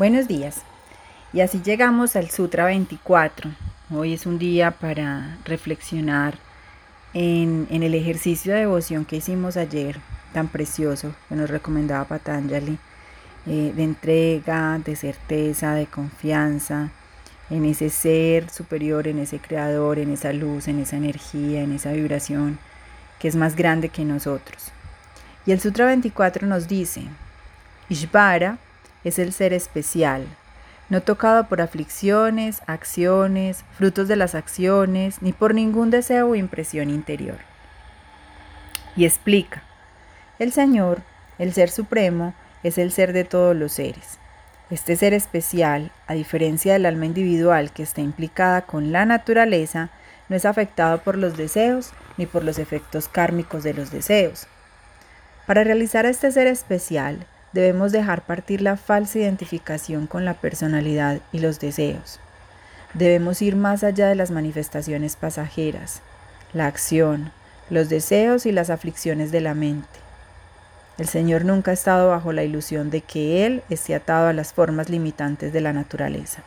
Buenos días. Y así llegamos al Sutra 24. Hoy es un día para reflexionar en, el ejercicio de devoción que hicimos ayer, tan precioso, que nos recomendaba Patanjali, eh, de entrega, de certeza, de confianza, en ese ser superior, en ese creador, en esa luz, en esa energía, en esa vibración que es más grande que nosotros. Y el Sutra 24 nos dice, Ishvara es el ser especial, no tocado por aflicciones, acciones, frutos de las acciones, ni por ningún deseo o impresión interior. Y explica, el Señor, el Ser Supremo, es el ser de todos los seres. Este ser especial, a diferencia del alma individual que está implicada con la naturaleza, no es afectado por los deseos ni por los efectos kármicos de los deseos. Para realizar este ser especial, debemos dejar partir la falsa identificación con la personalidad y los deseos. Debemos ir más allá de las manifestaciones pasajeras, la acción, los deseos y las aflicciones de la mente. El Señor nunca ha estado bajo la ilusión de que Él esté atado a las formas limitantes de la naturaleza.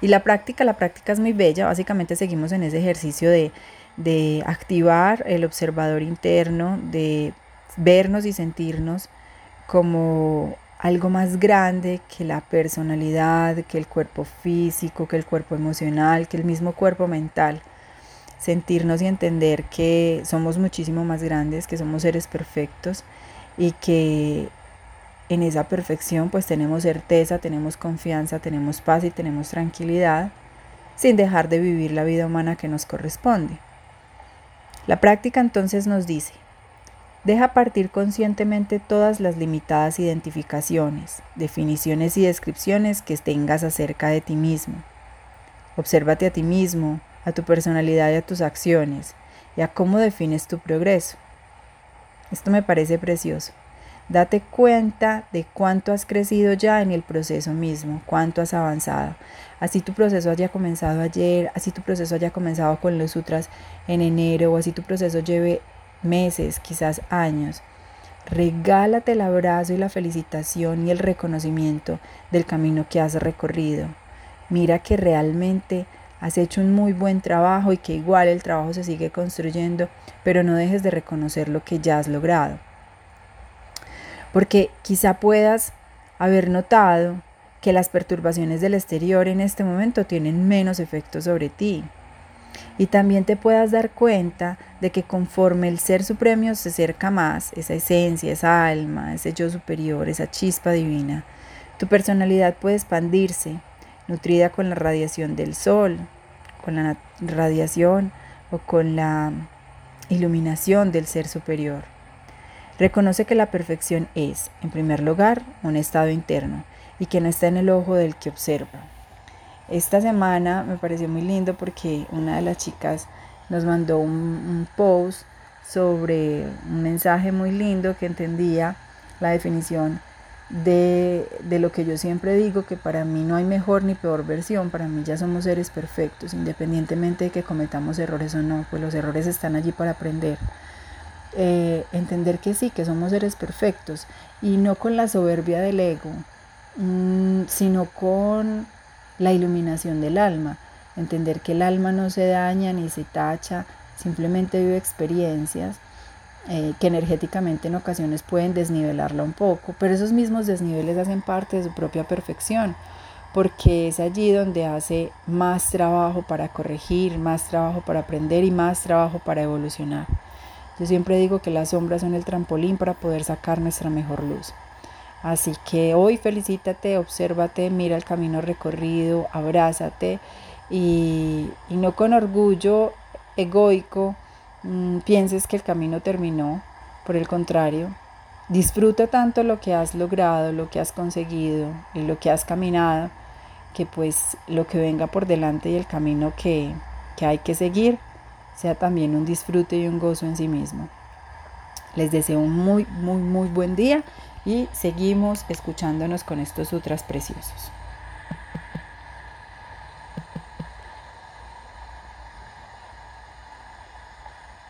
Y la práctica, la práctica es muy bella, básicamente seguimos en ese ejercicio de, de activar el observador interno, de vernos y sentirnos como algo más grande que la personalidad, que el cuerpo físico, que el cuerpo emocional, que el mismo cuerpo mental. Sentirnos y entender que somos muchísimo más grandes, que somos seres perfectos y que en esa perfección pues tenemos certeza, tenemos confianza, tenemos paz y tenemos tranquilidad sin dejar de vivir la vida humana que nos corresponde. La práctica entonces nos dice, Deja partir conscientemente todas las limitadas identificaciones, definiciones y descripciones que tengas acerca de ti mismo. Obsérvate a ti mismo, a tu personalidad y a tus acciones, y a cómo defines tu progreso. Esto me parece precioso. Date cuenta de cuánto has crecido ya en el proceso mismo, cuánto has avanzado. Así tu proceso haya comenzado ayer, así tu proceso haya comenzado con los sutras en enero, o así tu proceso lleve meses, quizás años. Regálate el abrazo y la felicitación y el reconocimiento del camino que has recorrido. Mira que realmente has hecho un muy buen trabajo y que igual el trabajo se sigue construyendo, pero no dejes de reconocer lo que ya has logrado. Porque quizá puedas haber notado que las perturbaciones del exterior en este momento tienen menos efecto sobre ti y también te puedas dar cuenta de que conforme el Ser Supremo se acerca más, esa esencia, esa alma, ese yo superior, esa chispa divina, tu personalidad puede expandirse, nutrida con la radiación del sol, con la radiación o con la iluminación del Ser Superior. Reconoce que la perfección es, en primer lugar, un estado interno y que no está en el ojo del que observa. Esta semana me pareció muy lindo porque una de las chicas nos mandó un, post sobre un mensaje muy lindo que entendía la definición de, de, lo que yo siempre digo, que para mí no hay mejor ni peor versión, para mí ya somos seres perfectos, independientemente de que cometamos errores o no, pues los errores están allí para aprender. Eh, entender que sí, que somos seres perfectos y no con la soberbia del ego, mm, sino con la iluminación del alma, entender que el alma no se daña ni se tacha, simplemente vive experiencias eh, que energéticamente en ocasiones pueden desnivelarla un poco, pero esos mismos desniveles hacen parte de su propia perfección, porque es allí donde hace más trabajo para corregir, más trabajo para aprender y más trabajo para evolucionar. Yo siempre digo que las sombras son el trampolín para poder sacar nuestra mejor luz. Así que hoy felicítate, obsérvate, mira el camino recorrido, abrázate y, no con orgullo egoico mm, pienses que el camino terminó. Por el contrario, disfruta tanto lo que has logrado, lo que has conseguido y lo que has caminado, que pues lo que venga por delante y el camino que, que hay que seguir sea también un disfrute y un gozo en sí mismo. Les deseo un muy, muy, muy buen día y seguimos escuchándonos con estos sutras preciosos.